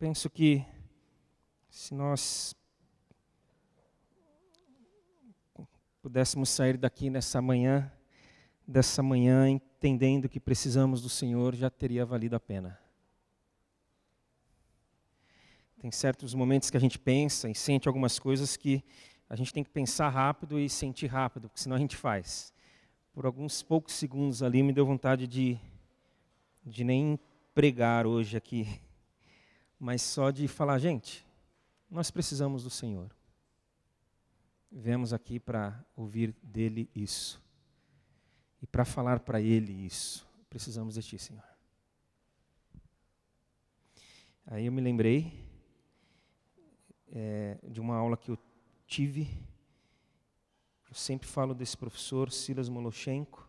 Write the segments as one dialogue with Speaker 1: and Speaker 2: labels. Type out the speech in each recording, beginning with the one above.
Speaker 1: penso que se nós pudéssemos sair daqui nessa manhã, dessa manhã, entendendo que precisamos do Senhor, já teria valido a pena. Tem certos momentos que a gente pensa e sente algumas coisas que a gente tem que pensar rápido e sentir rápido, porque senão a gente faz. Por alguns poucos segundos ali me deu vontade de, de nem pregar hoje aqui, mas só de falar, gente, nós precisamos do Senhor. Viemos aqui para ouvir dele isso. E para falar para ele isso. Precisamos de ti, Senhor. Aí eu me lembrei é, de uma aula que eu tive. Eu sempre falo desse professor, Silas Moloshenko,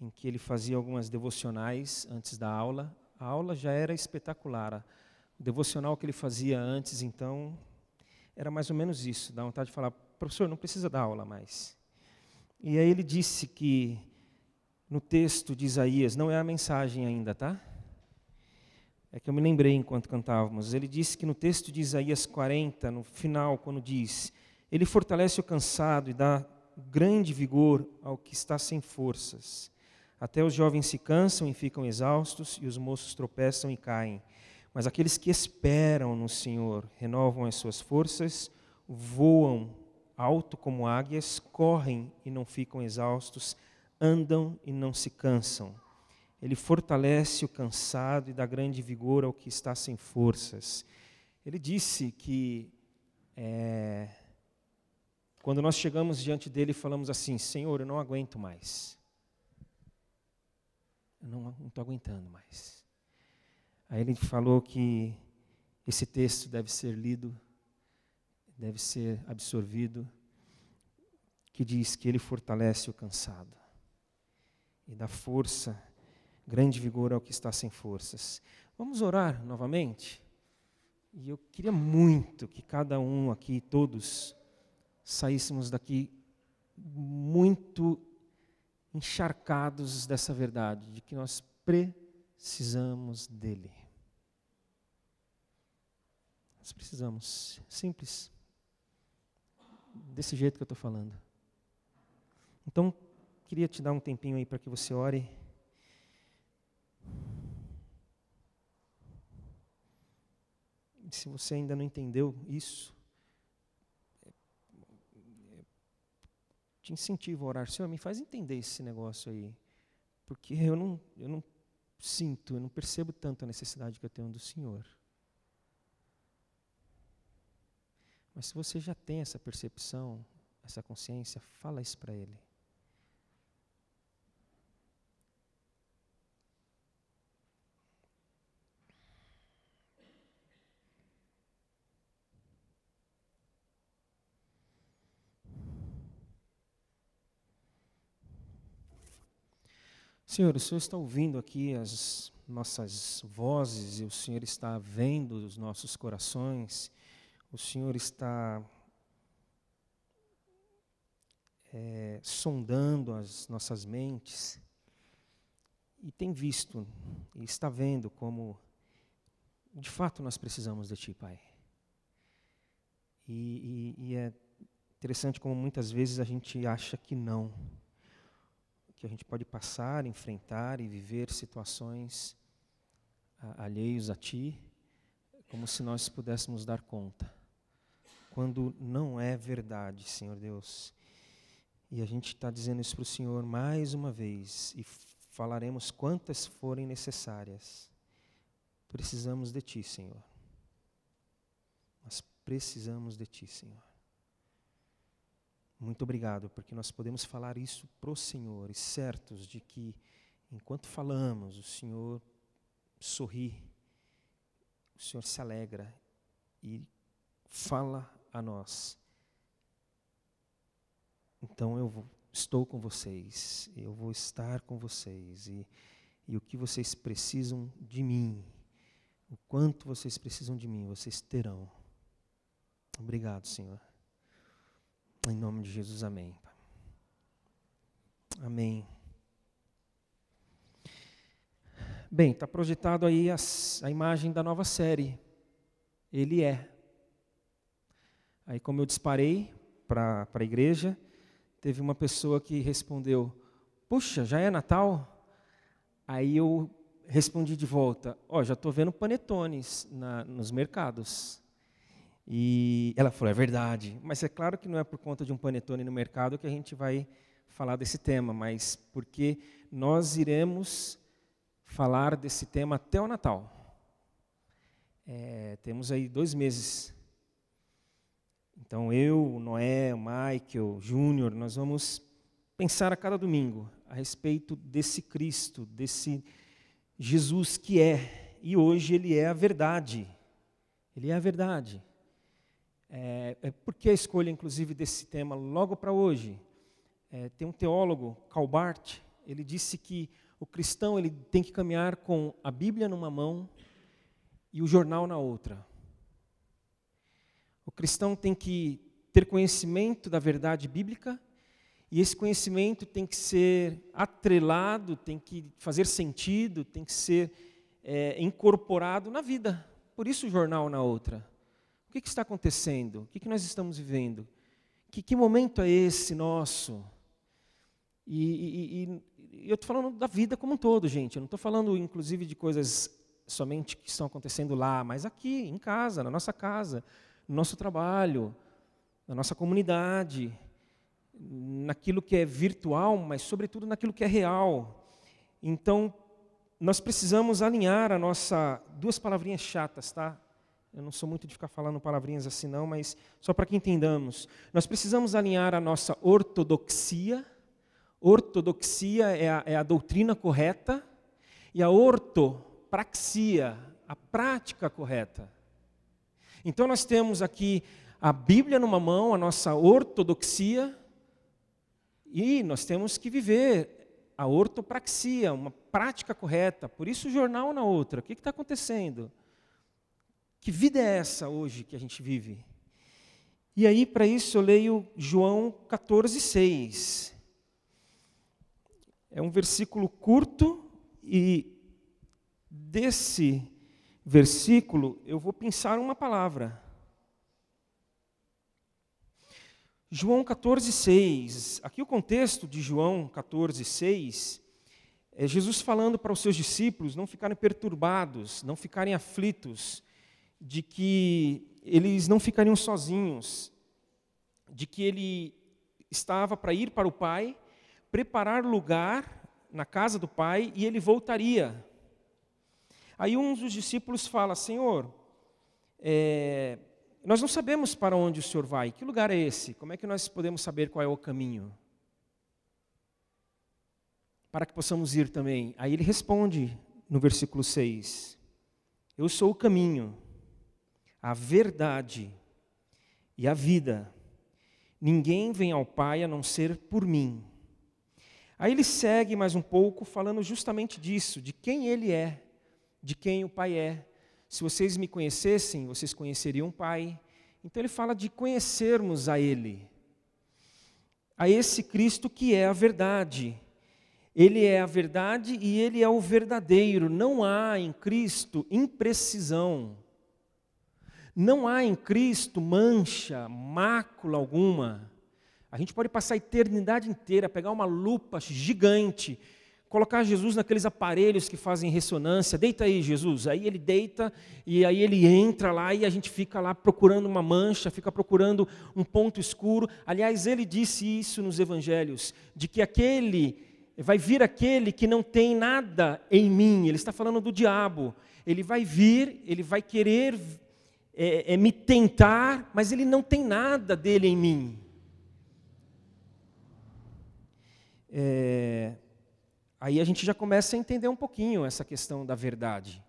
Speaker 1: em que ele fazia algumas devocionais antes da aula. A aula já era espetacular. O devocional que ele fazia antes, então, era mais ou menos isso. Dá vontade de falar, professor, não precisa dar aula mais. E aí ele disse que no texto de Isaías, não é a mensagem ainda, tá? É que eu me lembrei enquanto cantávamos. Ele disse que no texto de Isaías 40, no final, quando diz: ele fortalece o cansado e dá grande vigor ao que está sem forças. Até os jovens se cansam e ficam exaustos, e os moços tropeçam e caem. Mas aqueles que esperam no Senhor renovam as suas forças, voam alto como águias, correm e não ficam exaustos, andam e não se cansam. Ele fortalece o cansado e dá grande vigor ao que está sem forças. Ele disse que é, quando nós chegamos diante dele e falamos assim: Senhor, eu não aguento mais. Eu não estou aguentando mais. Aí ele falou que esse texto deve ser lido, deve ser absorvido, que diz que ele fortalece o cansado e dá força, grande vigor ao que está sem forças. Vamos orar novamente? E eu queria muito que cada um aqui, todos, saíssemos daqui muito encharcados dessa verdade, de que nós precisamos dele. Nós precisamos, simples, desse jeito que eu estou falando. Então, queria te dar um tempinho aí para que você ore. Se você ainda não entendeu isso, te incentivo a orar, Senhor, me faz entender esse negócio aí. Porque eu não, eu não sinto, eu não percebo tanto a necessidade que eu tenho do Senhor. Mas se você já tem essa percepção, essa consciência, fala isso para Ele. Senhor, o Senhor está ouvindo aqui as nossas vozes e o Senhor está vendo os nossos corações, o Senhor está é, sondando as nossas mentes e tem visto e está vendo como de fato nós precisamos de Ti, Pai. E, e, e é interessante como muitas vezes a gente acha que não que a gente pode passar, enfrentar e viver situações alheios a Ti, como se nós pudéssemos dar conta. Quando não é verdade, Senhor Deus. E a gente está dizendo isso para o Senhor mais uma vez, e falaremos quantas forem necessárias. Precisamos de Ti, Senhor. Nós precisamos de Ti, Senhor. Muito obrigado, porque nós podemos falar isso para o Senhor e certos de que, enquanto falamos, o Senhor sorri, o Senhor se alegra e fala a nós. Então eu vou, estou com vocês, eu vou estar com vocês e, e o que vocês precisam de mim, o quanto vocês precisam de mim, vocês terão. Obrigado, Senhor. Em nome de Jesus, amém. Amém. Bem, está projetado aí a imagem da nova série. Ele é. Aí, como eu disparei para a igreja, teve uma pessoa que respondeu: Puxa, já é Natal? Aí eu respondi de volta: Ó, oh, já estou vendo panetones na, nos mercados. E ela falou: É verdade. Mas é claro que não é por conta de um panetone no mercado que a gente vai falar desse tema, mas porque nós iremos falar desse tema até o Natal. É, temos aí dois meses. Então eu, o Noé, o Michael, o Júnior, nós vamos pensar a cada domingo a respeito desse Cristo, desse Jesus que é, e hoje ele é a verdade. Ele é a verdade. É, é por que a escolha, inclusive, desse tema logo para hoje? É, tem um teólogo, Calbart, ele disse que o cristão ele tem que caminhar com a Bíblia numa mão e o jornal na outra. O cristão tem que ter conhecimento da verdade bíblica e esse conhecimento tem que ser atrelado, tem que fazer sentido, tem que ser é, incorporado na vida. Por isso o jornal na outra. O que, que está acontecendo? O que, que nós estamos vivendo? Que, que momento é esse nosso? E, e, e eu estou falando da vida como um todo, gente. Eu não estou falando, inclusive, de coisas somente que estão acontecendo lá, mas aqui, em casa, na nossa casa, no nosso trabalho, na nossa comunidade, naquilo que é virtual, mas, sobretudo, naquilo que é real. Então, nós precisamos alinhar a nossa. Duas palavrinhas chatas, tá? Eu não sou muito de ficar falando palavrinhas assim, não, mas só para que entendamos. Nós precisamos alinhar a nossa ortodoxia Ortodoxia é a, é a doutrina correta e a ortopraxia, a prática correta. Então nós temos aqui a Bíblia numa mão, a nossa ortodoxia, e nós temos que viver a ortopraxia, uma prática correta. Por isso o jornal na outra. O que está acontecendo? Que vida é essa hoje que a gente vive? E aí, para isso, eu leio João 14, 6. É um versículo curto e desse versículo eu vou pensar uma palavra. João 14, 6. Aqui o contexto de João 14, 6 é Jesus falando para os seus discípulos não ficarem perturbados, não ficarem aflitos, de que eles não ficariam sozinhos, de que ele estava para ir para o Pai preparar lugar na casa do pai e ele voltaria. Aí um dos discípulos fala: Senhor, é, nós não sabemos para onde o Senhor vai, que lugar é esse? Como é que nós podemos saber qual é o caminho? Para que possamos ir também. Aí ele responde no versículo 6: Eu sou o caminho, a verdade e a vida. Ninguém vem ao Pai a não ser por mim. Aí ele segue mais um pouco falando justamente disso, de quem ele é, de quem o Pai é. Se vocês me conhecessem, vocês conheceriam o Pai. Então ele fala de conhecermos a Ele, a esse Cristo que é a verdade. Ele é a verdade e ele é o verdadeiro. Não há em Cristo imprecisão. Não há em Cristo mancha, mácula alguma. A gente pode passar a eternidade inteira, pegar uma lupa gigante, colocar Jesus naqueles aparelhos que fazem ressonância. Deita aí, Jesus. Aí ele deita e aí ele entra lá e a gente fica lá procurando uma mancha, fica procurando um ponto escuro. Aliás, ele disse isso nos evangelhos, de que aquele vai vir aquele que não tem nada em mim. Ele está falando do diabo. Ele vai vir, ele vai querer é, é, me tentar, mas ele não tem nada dele em mim. é, aí a gente já começa a entender um pouquinho essa questão da verdade.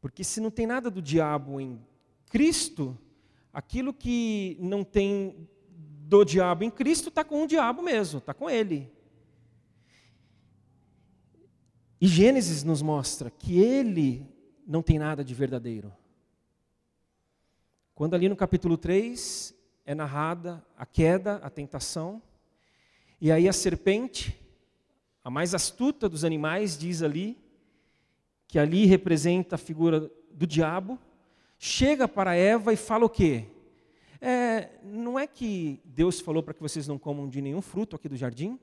Speaker 1: Porque se não tem nada do diabo em Cristo, aquilo que não tem do diabo em Cristo está com o diabo mesmo, está com ele. E Gênesis nos mostra que ele não tem nada de verdadeiro. Quando ali no capítulo 3 é narrada a queda, a tentação, e aí a serpente, a mais astuta dos animais, diz ali, que ali representa a figura do diabo, chega para Eva e fala o quê? É, não é que Deus falou para que vocês não comam de nenhum fruto aqui do jardim?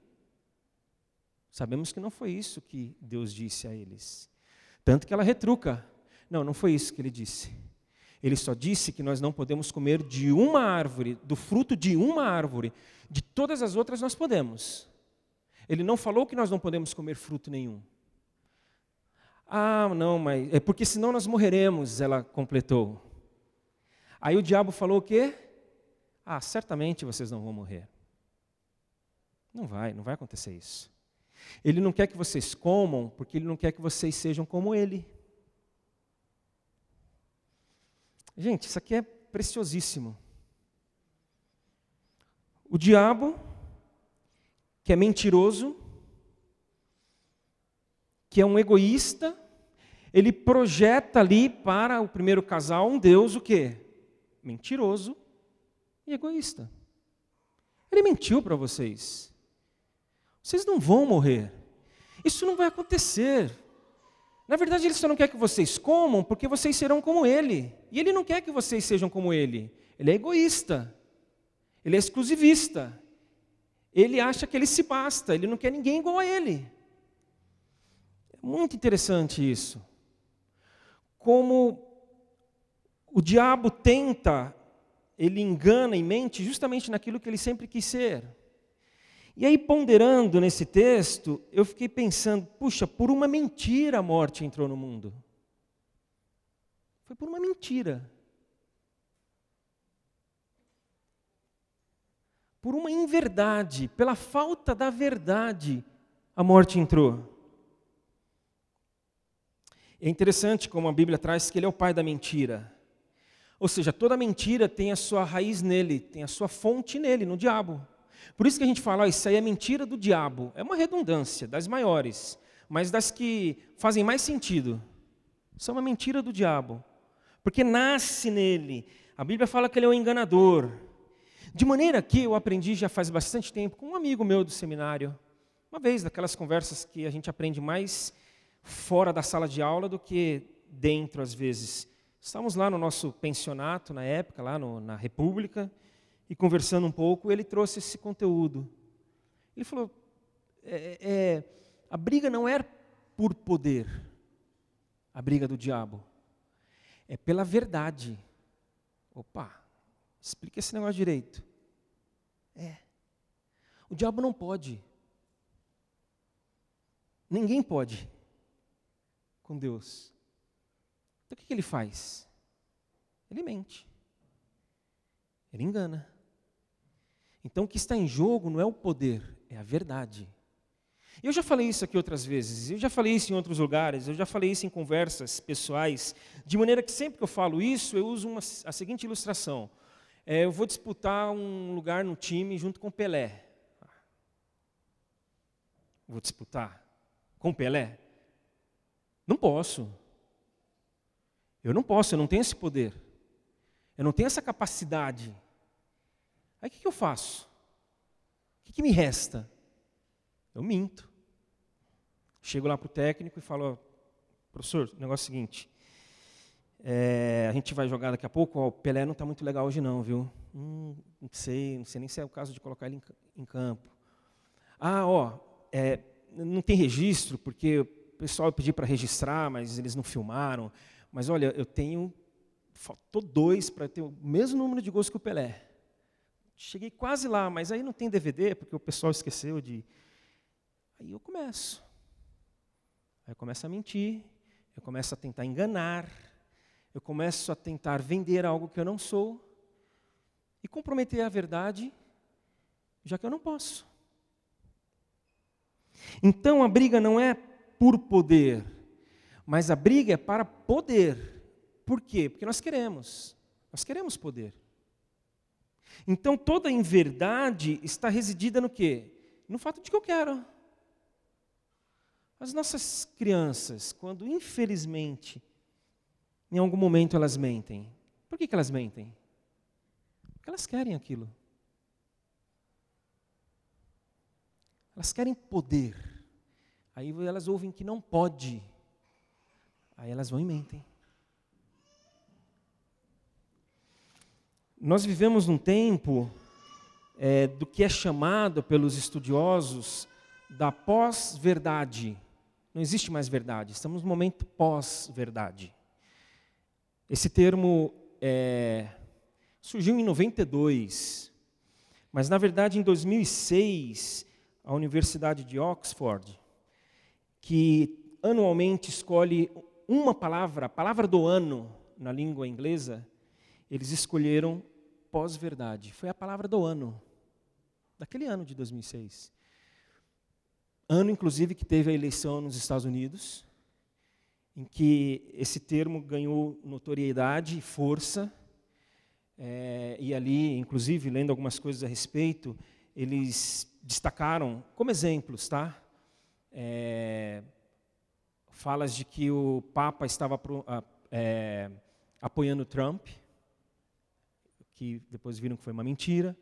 Speaker 1: Sabemos que não foi isso que Deus disse a eles. Tanto que ela retruca. Não, não foi isso que ele disse. Ele só disse que nós não podemos comer de uma árvore, do fruto de uma árvore. De todas as outras nós podemos. Ele não falou que nós não podemos comer fruto nenhum. Ah, não, mas é porque senão nós morreremos, ela completou. Aí o diabo falou o quê? Ah, certamente vocês não vão morrer. Não vai, não vai acontecer isso. Ele não quer que vocês comam, porque ele não quer que vocês sejam como ele. Gente, isso aqui é preciosíssimo. O diabo, que é mentiroso, que é um egoísta, ele projeta ali para o primeiro casal um Deus o quê? Mentiroso e egoísta. Ele mentiu para vocês. Vocês não vão morrer. Isso não vai acontecer. Na verdade, ele só não quer que vocês comam porque vocês serão como ele. E ele não quer que vocês sejam como ele. Ele é egoísta. Ele é exclusivista. Ele acha que ele se basta. Ele não quer ninguém igual a ele. É muito interessante isso. Como o diabo tenta, ele engana e mente justamente naquilo que ele sempre quis ser. E aí, ponderando nesse texto, eu fiquei pensando: puxa, por uma mentira a morte entrou no mundo. Foi por uma mentira. Por uma inverdade, pela falta da verdade, a morte entrou. É interessante como a Bíblia traz que ele é o pai da mentira. Ou seja, toda mentira tem a sua raiz nele, tem a sua fonte nele, no diabo. Por isso que a gente fala, isso aí é mentira do diabo. É uma redundância, das maiores, mas das que fazem mais sentido. São uma mentira do diabo. Porque nasce nele. A Bíblia fala que ele é um enganador. De maneira que eu aprendi já faz bastante tempo com um amigo meu do seminário. Uma vez, daquelas conversas que a gente aprende mais fora da sala de aula do que dentro, às vezes. Estávamos lá no nosso pensionato, na época, lá no, na República, e conversando um pouco, ele trouxe esse conteúdo. Ele falou: é, é, a briga não é por poder, a briga do diabo, é pela verdade. Opa, explica esse negócio direito. É. O diabo não pode. Ninguém pode com Deus. Então o que, que ele faz? Ele mente. Ele engana. Então o que está em jogo não é o poder, é a verdade. Eu já falei isso aqui outras vezes, eu já falei isso em outros lugares, eu já falei isso em conversas pessoais, de maneira que sempre que eu falo isso, eu uso uma, a seguinte ilustração. É, eu vou disputar um lugar no time junto com Pelé. Vou disputar com Pelé? Não posso. Eu não posso, eu não tenho esse poder. Eu não tenho essa capacidade. Aí o que, que eu faço? O que, que me resta? Eu minto. Chego lá para o técnico e falo, professor, o negócio é o seguinte, é, a gente vai jogar daqui a pouco, ó, o Pelé não está muito legal hoje não, viu? Hum, não sei, não sei nem se é o caso de colocar ele em, em campo. Ah, ó, é, não tem registro, porque o pessoal pediu para registrar, mas eles não filmaram. Mas olha, eu tenho, faltou dois para ter o mesmo número de gols que o Pelé. Cheguei quase lá, mas aí não tem DVD, porque o pessoal esqueceu de. Aí eu começo. Aí eu começo a mentir, eu começo a tentar enganar, eu começo a tentar vender algo que eu não sou e comprometer a verdade, já que eu não posso. Então a briga não é por poder, mas a briga é para poder. Por quê? Porque nós queremos. Nós queremos poder. Então toda inverdade está residida no quê? No fato de que eu quero. As nossas crianças, quando infelizmente, em algum momento elas mentem. Por que, que elas mentem? Porque elas querem aquilo. Elas querem poder. Aí elas ouvem que não pode. Aí elas vão e mentem. Nós vivemos num tempo é, do que é chamado pelos estudiosos da pós-verdade. Não existe mais verdade, estamos no momento pós-verdade. Esse termo é, surgiu em 92, mas na verdade em 2006, a Universidade de Oxford, que anualmente escolhe uma palavra, a palavra do ano na língua inglesa, eles escolheram pós-verdade. Foi a palavra do ano, daquele ano de 2006. Ano, inclusive, que teve a eleição nos Estados Unidos, em que esse termo ganhou notoriedade e força. É, e ali, inclusive, lendo algumas coisas a respeito, eles destacaram como exemplos, tá? É, falas de que o Papa estava é, apoiando Trump, que depois viram que foi uma mentira.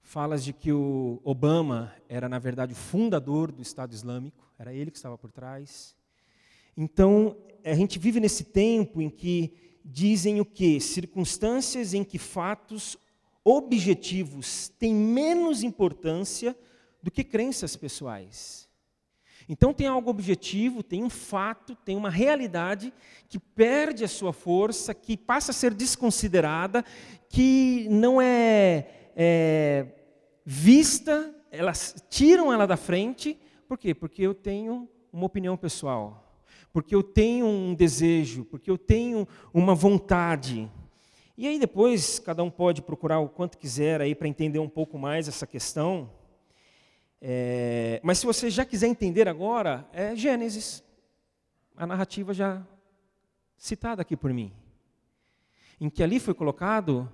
Speaker 1: Falas de que o Obama era, na verdade, o fundador do Estado Islâmico, era ele que estava por trás. Então, a gente vive nesse tempo em que dizem o quê? Circunstâncias em que fatos objetivos têm menos importância do que crenças pessoais. Então tem algo objetivo, tem um fato, tem uma realidade que perde a sua força, que passa a ser desconsiderada, que não é, é vista, elas tiram ela da frente. Por quê? Porque eu tenho uma opinião pessoal, porque eu tenho um desejo, porque eu tenho uma vontade. E aí depois cada um pode procurar o quanto quiser aí para entender um pouco mais essa questão. É, mas se você já quiser entender agora, é Gênesis, a narrativa já citada aqui por mim, em que ali foi colocado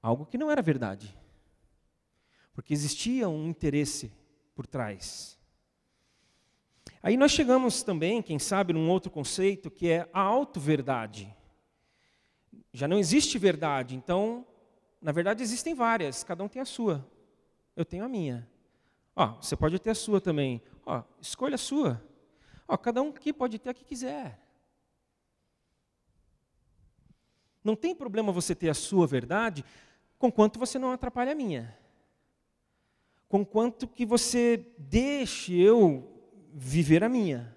Speaker 1: algo que não era verdade, porque existia um interesse por trás. Aí nós chegamos também, quem sabe, num outro conceito que é a auto-verdade. Já não existe verdade, então, na verdade, existem várias, cada um tem a sua. Eu tenho a minha. Ó, você pode ter a sua também. Ó, escolha a sua. Ó, cada um aqui pode ter a que quiser. Não tem problema você ter a sua verdade, conquanto você não atrapalhe a minha. Conquanto que você deixe eu viver a minha.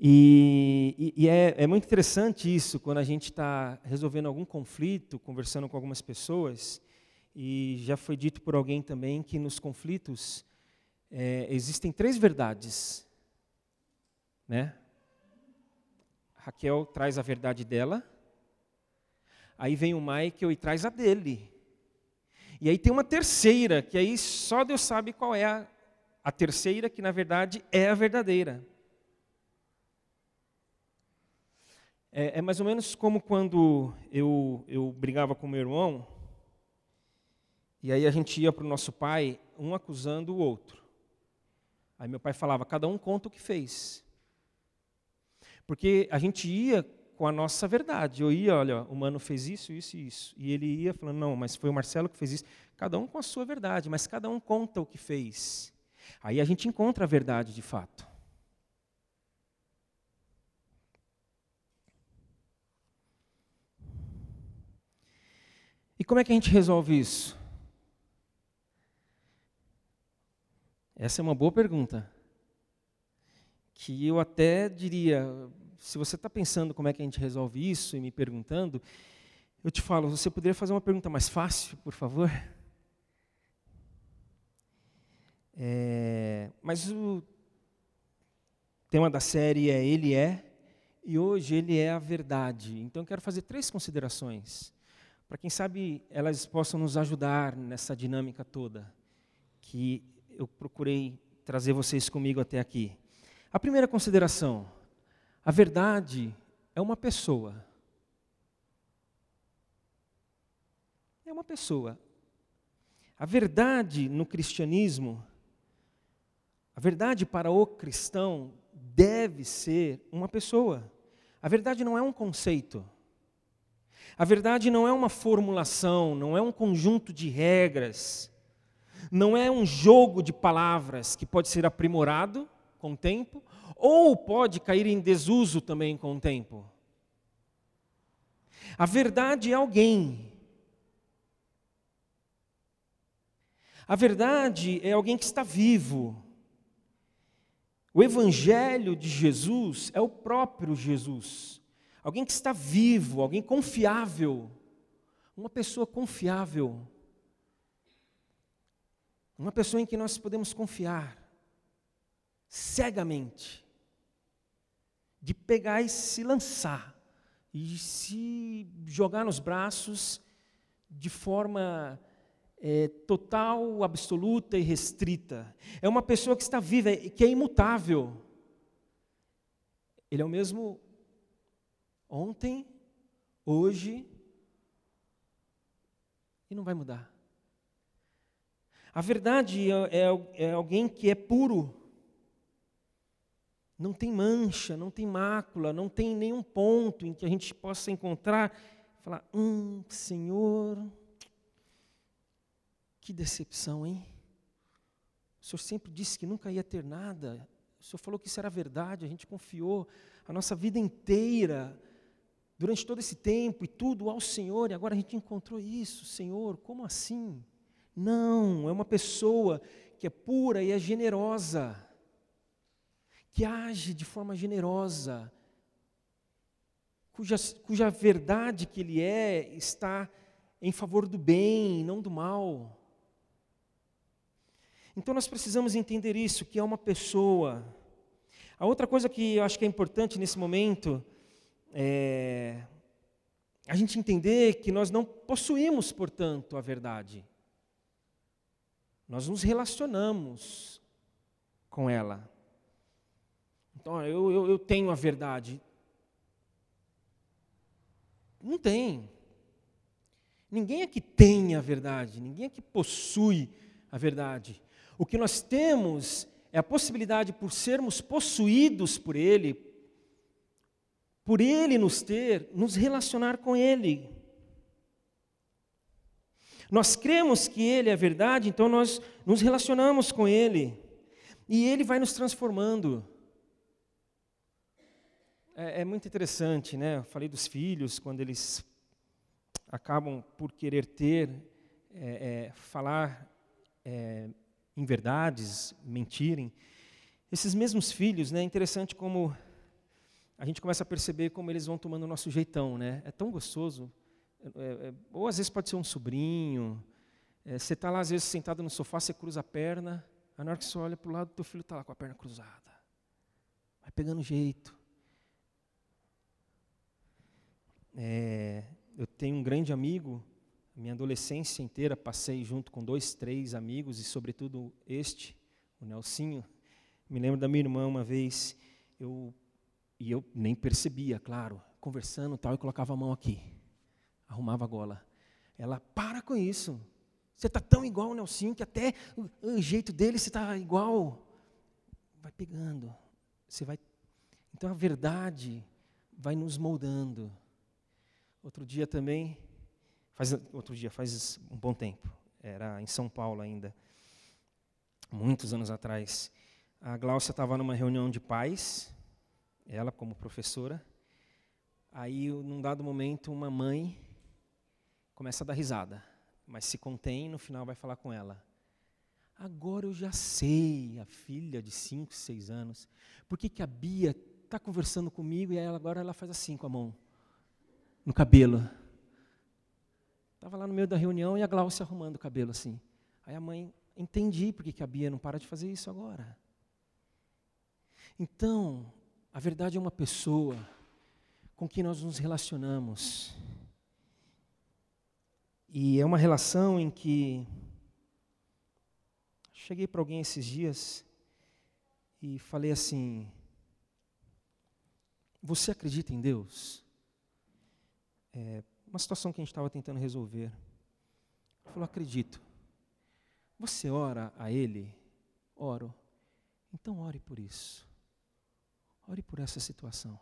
Speaker 1: E, e, é, é, muito interessante isso, quando a gente está resolvendo algum conflito, conversando com algumas pessoas, e já foi dito por alguém também que nos conflitos é, existem três verdades. Né? Raquel traz a verdade dela, aí vem o Michael e traz a dele. E aí tem uma terceira, que aí só Deus sabe qual é a, a terceira, que na verdade é a verdadeira. É, é, mais ou menos como quando eu, eu brigava com meu irmão, e aí a gente ia para o nosso pai, um acusando o outro. Aí meu pai falava, cada um conta o que fez. Porque a gente ia com a nossa verdade. Eu ia, olha, o mano fez isso, isso e isso. E ele ia falando, não, mas foi o Marcelo que fez isso. Cada um com a sua verdade, mas cada um conta o que fez. Aí a gente encontra a verdade de fato. E como é que a gente resolve isso? Essa é uma boa pergunta. Que eu até diria, se você está pensando como é que a gente resolve isso e me perguntando, eu te falo, você poderia fazer uma pergunta mais fácil, por favor? É, mas o tema da série é Ele é, e hoje Ele é a verdade. Então eu quero fazer três considerações para quem sabe elas possam nos ajudar nessa dinâmica toda que eu procurei trazer vocês comigo até aqui. A primeira consideração: a verdade é uma pessoa. É uma pessoa. A verdade no cristianismo, a verdade para o cristão deve ser uma pessoa. A verdade não é um conceito. A verdade não é uma formulação, não é um conjunto de regras, não é um jogo de palavras que pode ser aprimorado com o tempo, ou pode cair em desuso também com o tempo. A verdade é alguém. A verdade é alguém que está vivo. O Evangelho de Jesus é o próprio Jesus. Alguém que está vivo, alguém confiável. Uma pessoa confiável. Uma pessoa em que nós podemos confiar cegamente, de pegar e se lançar, e se jogar nos braços de forma é, total, absoluta e restrita. É uma pessoa que está viva, que é imutável. Ele é o mesmo ontem, hoje e não vai mudar. A verdade é, é, é alguém que é puro, não tem mancha, não tem mácula, não tem nenhum ponto em que a gente possa encontrar, falar, hum, Senhor, que decepção, hein? O Senhor sempre disse que nunca ia ter nada. O Senhor falou que isso era verdade, a gente confiou a nossa vida inteira, durante todo esse tempo e tudo ao Senhor, e agora a gente encontrou isso, Senhor, como assim? Não, é uma pessoa que é pura e é generosa, que age de forma generosa, cuja, cuja verdade que ele é está em favor do bem, não do mal. Então nós precisamos entender isso, que é uma pessoa. A outra coisa que eu acho que é importante nesse momento é a gente entender que nós não possuímos, portanto, a verdade. Nós nos relacionamos com ela. Então, eu, eu, eu tenho a verdade. Não tem. Ninguém aqui tem a verdade, ninguém aqui possui a verdade. O que nós temos é a possibilidade, por sermos possuídos por Ele, por Ele nos ter, nos relacionar com Ele. Nós cremos que Ele é a verdade, então nós nos relacionamos com Ele. E Ele vai nos transformando. É, é muito interessante, né? Eu falei dos filhos, quando eles acabam por querer ter, é, é, falar é, em verdades, mentirem. Esses mesmos filhos, né, é interessante como a gente começa a perceber como eles vão tomando o nosso jeitão, né? É tão gostoso. É, é, ou às vezes pode ser um sobrinho. É, você está lá, às vezes, sentado no sofá, você cruza a perna, na hora que você olha para o lado, teu filho está lá com a perna cruzada. Vai pegando jeito. É, eu tenho um grande amigo minha adolescência inteira passei junto com dois, três amigos, e sobretudo este, o Nelsinho. Me lembro da minha irmã uma vez, eu, e eu nem percebia, claro, conversando tal, e colocava a mão aqui, arrumava a gola. Ela, para com isso, você está tão igual ao Nelsinho que até o, o jeito dele você está igual. Vai pegando, você vai. Então a verdade vai nos moldando. Outro dia também, Faz outro dia, faz um bom tempo. Era em São Paulo ainda, muitos anos atrás. A Glaucia estava numa reunião de pais, ela como professora. Aí, num dado momento, uma mãe começa a dar risada, mas se contém no final vai falar com ela. Agora eu já sei, a filha de 5, 6 anos, por que, que a Bia está conversando comigo e ela, agora ela faz assim com a mão no cabelo. Estava lá no meio da reunião e a Glaucia arrumando o cabelo assim. Aí a mãe, entendi porque que a Bia não para de fazer isso agora. Então, a verdade é uma pessoa com quem nós nos relacionamos. E é uma relação em que cheguei para alguém esses dias e falei assim: Você acredita em Deus? É, uma situação que a gente estava tentando resolver. Ele falou: Acredito. Você ora a Ele? Oro. Então ore por isso. Ore por essa situação.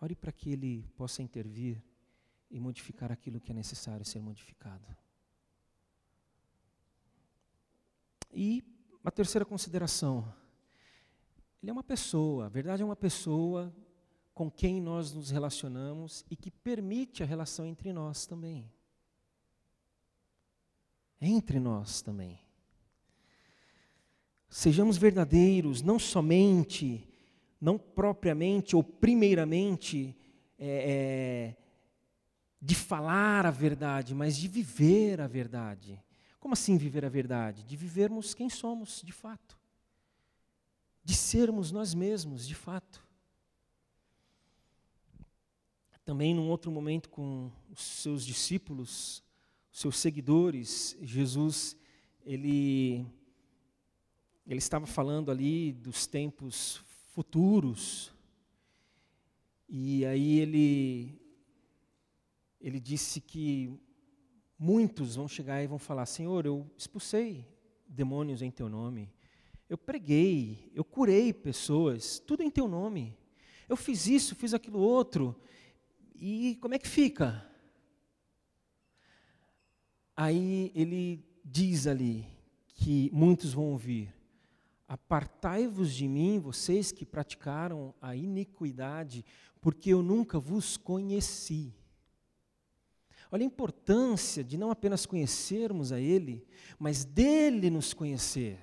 Speaker 1: Ore para que Ele possa intervir e modificar aquilo que é necessário ser modificado. E uma terceira consideração. Ele é uma pessoa, a verdade é uma pessoa com quem nós nos relacionamos e que permite a relação entre nós também. Entre nós também. Sejamos verdadeiros, não somente, não propriamente ou primeiramente é, é, de falar a verdade, mas de viver a verdade. Como assim viver a verdade? De vivermos quem somos de fato. De sermos nós mesmos de fato. Também num outro momento com os seus discípulos, os seus seguidores, Jesus, ele ele estava falando ali dos tempos futuros. E aí ele ele disse que muitos vão chegar e vão falar: Senhor, eu expulsei demônios em teu nome. Eu preguei, eu curei pessoas, tudo em teu nome. Eu fiz isso, fiz aquilo outro. E como é que fica? Aí ele diz ali que muitos vão ouvir: Apartai-vos de mim, vocês que praticaram a iniquidade, porque eu nunca vos conheci. Olha a importância de não apenas conhecermos a Ele, mas dele nos conhecer.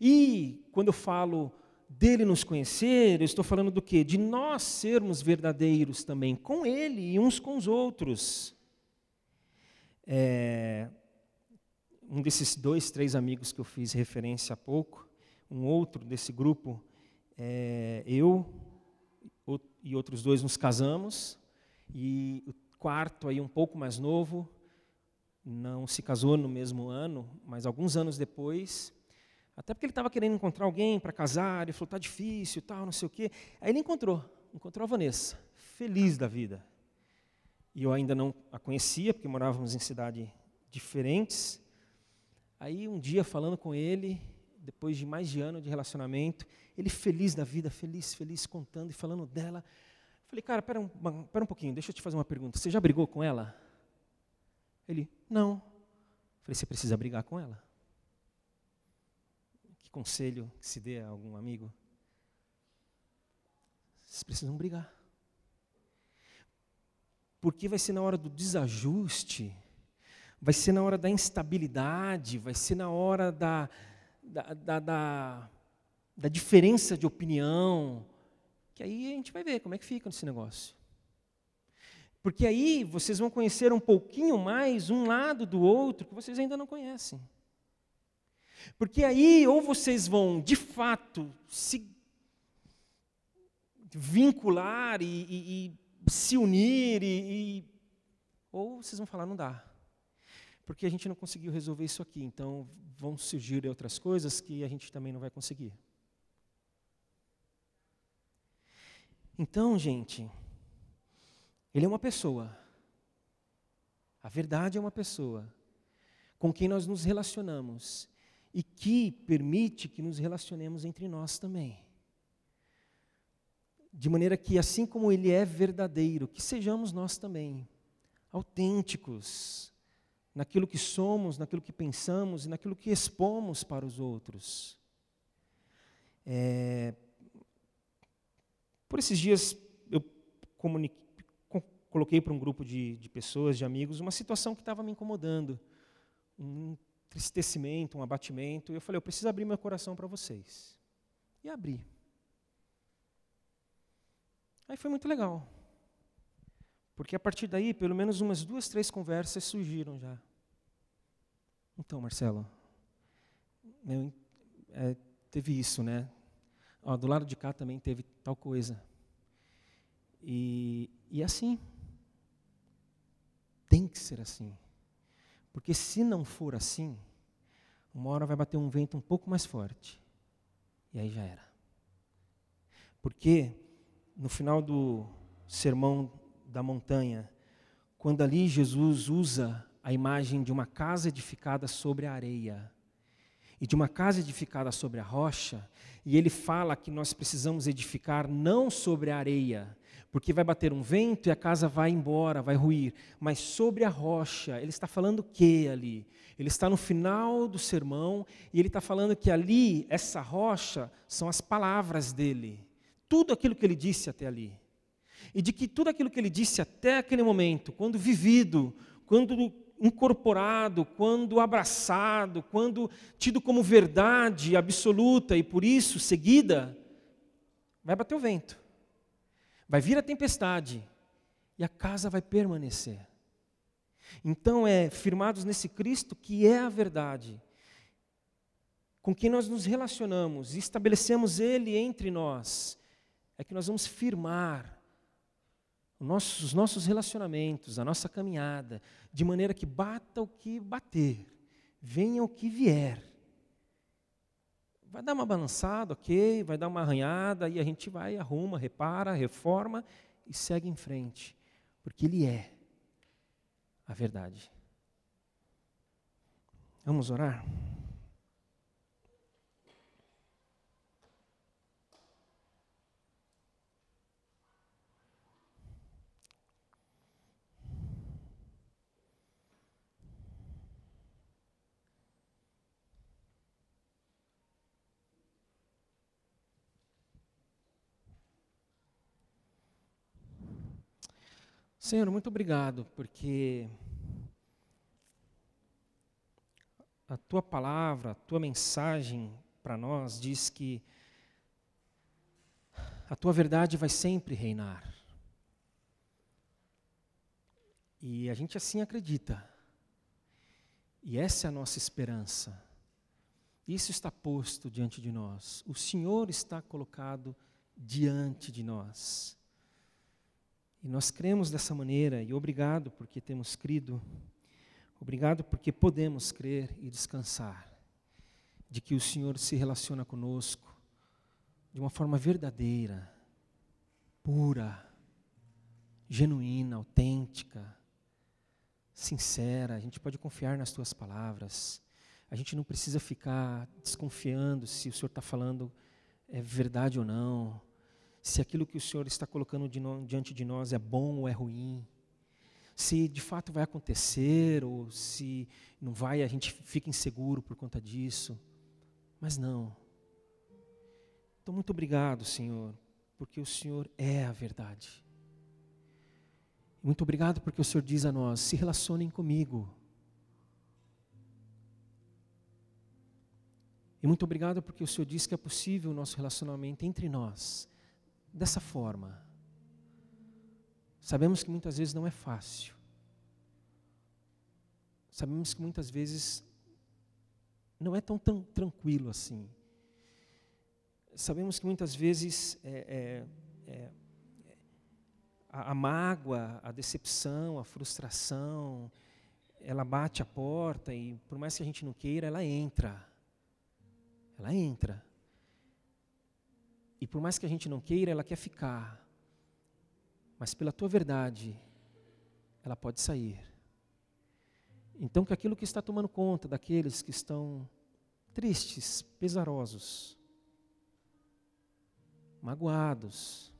Speaker 1: E quando eu falo dele nos conhecer, eu estou falando do quê? De nós sermos verdadeiros também com ele e uns com os outros. É, um desses dois, três amigos que eu fiz referência há pouco, um outro desse grupo, é, eu e outros dois nos casamos, e o quarto aí um pouco mais novo, não se casou no mesmo ano, mas alguns anos depois, até porque ele estava querendo encontrar alguém para casar, ele falou, tá difícil, tal, não sei o quê. Aí ele encontrou, encontrou a Vanessa, feliz da vida. E eu ainda não a conhecia, porque morávamos em cidades diferentes. Aí um dia, falando com ele, depois de mais de ano de relacionamento, ele feliz da vida, feliz, feliz, contando e falando dela. Falei, cara, pera um, pera um pouquinho, deixa eu te fazer uma pergunta. Você já brigou com ela? Ele, não. Falei, você precisa brigar com ela conselho que se dê a algum amigo? Vocês precisam brigar. Porque vai ser na hora do desajuste, vai ser na hora da instabilidade, vai ser na hora da, da, da, da, da diferença de opinião, que aí a gente vai ver como é que fica nesse negócio. Porque aí vocês vão conhecer um pouquinho mais um lado do outro que vocês ainda não conhecem. Porque aí, ou vocês vão, de fato, se vincular e, e, e se unir, e, ou vocês vão falar, não dá. Porque a gente não conseguiu resolver isso aqui, então vão surgir outras coisas que a gente também não vai conseguir. Então, gente, ele é uma pessoa. A verdade é uma pessoa com quem nós nos relacionamos e que permite que nos relacionemos entre nós também. De maneira que, assim como Ele é verdadeiro, que sejamos nós também autênticos naquilo que somos, naquilo que pensamos e naquilo que expomos para os outros. É, por esses dias, eu coloquei para um grupo de, de pessoas, de amigos, uma situação que estava me incomodando. Um entristecimento, um abatimento. E eu falei, eu preciso abrir meu coração para vocês. E abri. Aí foi muito legal. Porque a partir daí, pelo menos umas duas, três conversas surgiram já. Então, Marcelo, é, teve isso, né? Ó, do lado de cá também teve tal coisa. E, e assim. Tem que ser assim. Porque se não for assim, uma hora vai bater um vento um pouco mais forte. E aí já era. Porque no final do sermão da montanha, quando ali Jesus usa a imagem de uma casa edificada sobre a areia e de uma casa edificada sobre a rocha, e ele fala que nós precisamos edificar não sobre a areia, porque vai bater um vento e a casa vai embora, vai ruir. Mas sobre a rocha, ele está falando o que ali? Ele está no final do sermão e ele está falando que ali, essa rocha, são as palavras dele. tudo aquilo que ele disse até ali. E de que tudo aquilo que ele disse até aquele momento, quando vivido, quando incorporado, quando abraçado, quando tido como verdade absoluta e por isso seguida, vai bater o vento, vai vir a tempestade e a casa vai permanecer. Então é firmados nesse Cristo que é a verdade, com quem nós nos relacionamos e estabelecemos Ele entre nós, é que nós vamos firmar os nossos relacionamentos, a nossa caminhada, de maneira que bata o que bater, venha o que vier. Vai dar uma balançada, ok, vai dar uma arranhada, e a gente vai, arruma, repara, reforma e segue em frente, porque Ele é a verdade. Vamos orar? Senhor, muito obrigado, porque a tua palavra, a tua mensagem para nós diz que a tua verdade vai sempre reinar. E a gente assim acredita. E essa é a nossa esperança. Isso está posto diante de nós. O Senhor está colocado diante de nós. E nós cremos dessa maneira, e obrigado porque temos crido, obrigado porque podemos crer e descansar de que o Senhor se relaciona conosco de uma forma verdadeira, pura, genuína, autêntica, sincera. A gente pode confiar nas tuas palavras. A gente não precisa ficar desconfiando se o Senhor está falando é verdade ou não se aquilo que o Senhor está colocando diante de nós é bom ou é ruim, se de fato vai acontecer ou se não vai, a gente fica inseguro por conta disso. Mas não. Então, muito obrigado, Senhor, porque o Senhor é a verdade. Muito obrigado porque o Senhor diz a nós: se relacionem comigo. E muito obrigado porque o Senhor diz que é possível o nosso relacionamento entre nós dessa forma. Sabemos que muitas vezes não é fácil. Sabemos que muitas vezes não é tão, tão tranquilo assim. Sabemos que muitas vezes é, é, é, a, a mágoa, a decepção, a frustração, ela bate a porta e, por mais que a gente não queira, ela entra. Ela entra. E por mais que a gente não queira, ela quer ficar. Mas pela tua verdade, ela pode sair. Então, que aquilo que está tomando conta daqueles que estão tristes, pesarosos, magoados,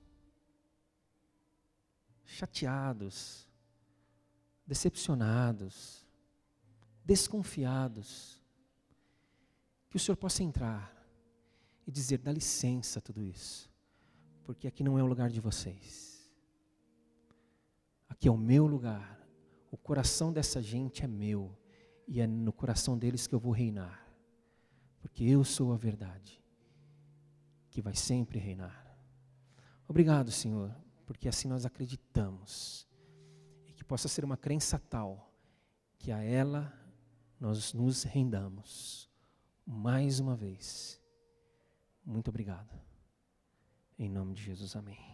Speaker 1: chateados, decepcionados, desconfiados, que o Senhor possa entrar e dizer: dá licença a tudo isso, porque aqui não é o lugar de vocês. Aqui é o meu lugar. O coração dessa gente é meu, e é no coração deles que eu vou reinar, porque eu sou a verdade, que vai sempre reinar. Obrigado, Senhor, porque assim nós acreditamos, e que possa ser uma crença tal, que a ela nós nos rendamos mais uma vez muito obrigado. Em nome de Jesus, amém.